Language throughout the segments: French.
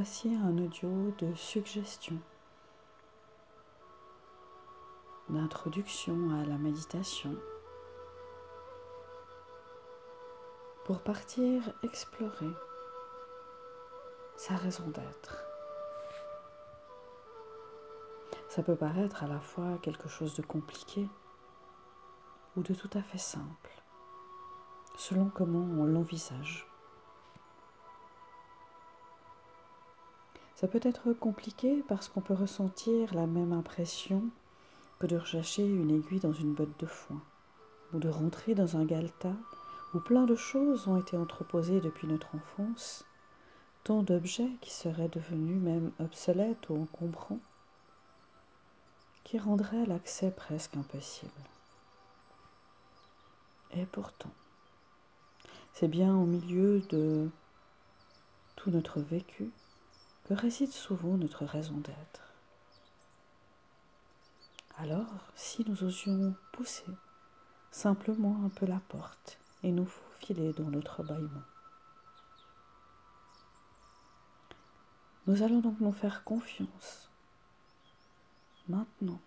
Voici un audio de suggestion, d'introduction à la méditation, pour partir explorer sa raison d'être. Ça peut paraître à la fois quelque chose de compliqué ou de tout à fait simple, selon comment on l'envisage. Ça peut être compliqué parce qu'on peut ressentir la même impression que de rechercher une aiguille dans une botte de foin, ou de rentrer dans un galetas où plein de choses ont été entreposées depuis notre enfance, tant d'objets qui seraient devenus même obsolètes ou encombrants, qui rendraient l'accès presque impossible. Et pourtant, c'est bien au milieu de tout notre vécu que réside souvent notre raison d'être? Alors, si nous osions pousser simplement un peu la porte et nous faufiler dans notre bâillement. Nous allons donc nous faire confiance maintenant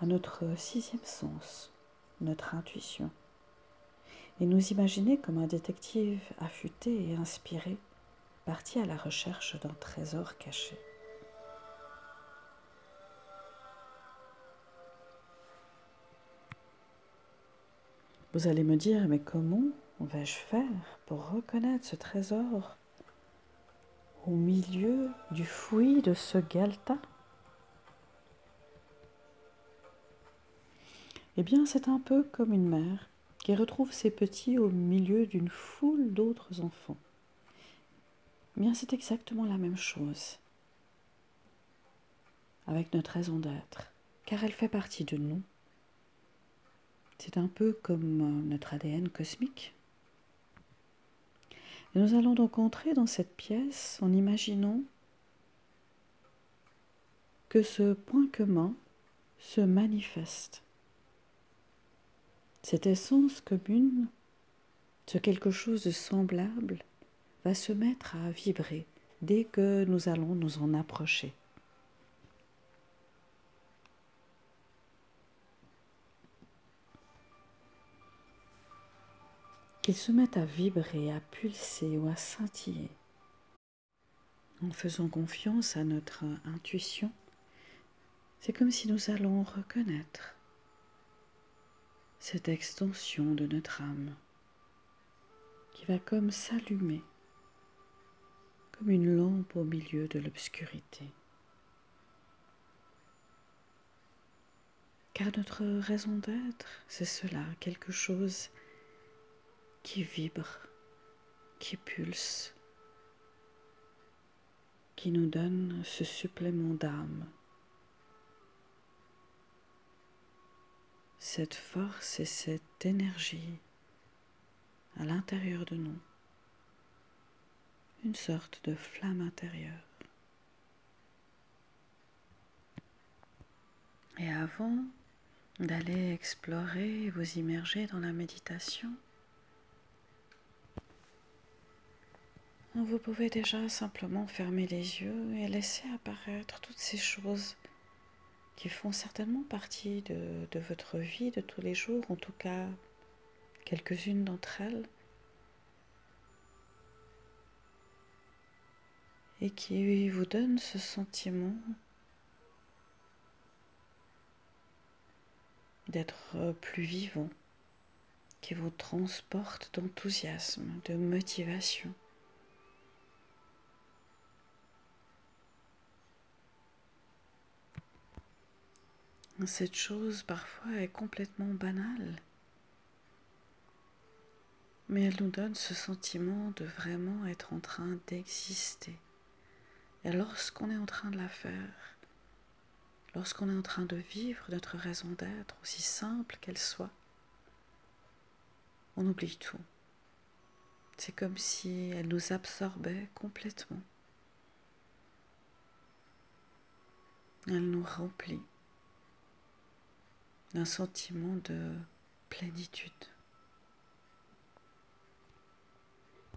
à notre sixième sens, notre intuition, et nous imaginer comme un détective affûté et inspiré parti à la recherche d'un trésor caché. Vous allez me dire, mais comment vais-je faire pour reconnaître ce trésor au milieu du fouillis de ce galta Eh bien, c'est un peu comme une mère qui retrouve ses petits au milieu d'une foule d'autres enfants c'est exactement la même chose avec notre raison d'être, car elle fait partie de nous. C'est un peu comme euh, notre ADN cosmique. Nous allons donc entrer dans cette pièce en imaginant que ce point commun se manifeste. Cette essence commune, ce quelque chose de semblable, va se mettre à vibrer dès que nous allons nous en approcher. Qu'il se mette à vibrer, à pulser ou à scintiller. En faisant confiance à notre intuition, c'est comme si nous allons reconnaître cette extension de notre âme qui va comme s'allumer comme une lampe au milieu de l'obscurité. Car notre raison d'être, c'est cela, quelque chose qui vibre, qui pulse, qui nous donne ce supplément d'âme, cette force et cette énergie à l'intérieur de nous une sorte de flamme intérieure. Et avant d'aller explorer et vous immerger dans la méditation, vous pouvez déjà simplement fermer les yeux et laisser apparaître toutes ces choses qui font certainement partie de, de votre vie de tous les jours, en tout cas quelques-unes d'entre elles et qui vous donne ce sentiment d'être plus vivant, qui vous transporte d'enthousiasme, de motivation. Cette chose parfois est complètement banale, mais elle nous donne ce sentiment de vraiment être en train d'exister. Et lorsqu'on est en train de la faire, lorsqu'on est en train de vivre notre raison d'être, aussi simple qu'elle soit, on oublie tout. C'est comme si elle nous absorbait complètement. Elle nous remplit d'un sentiment de plénitude.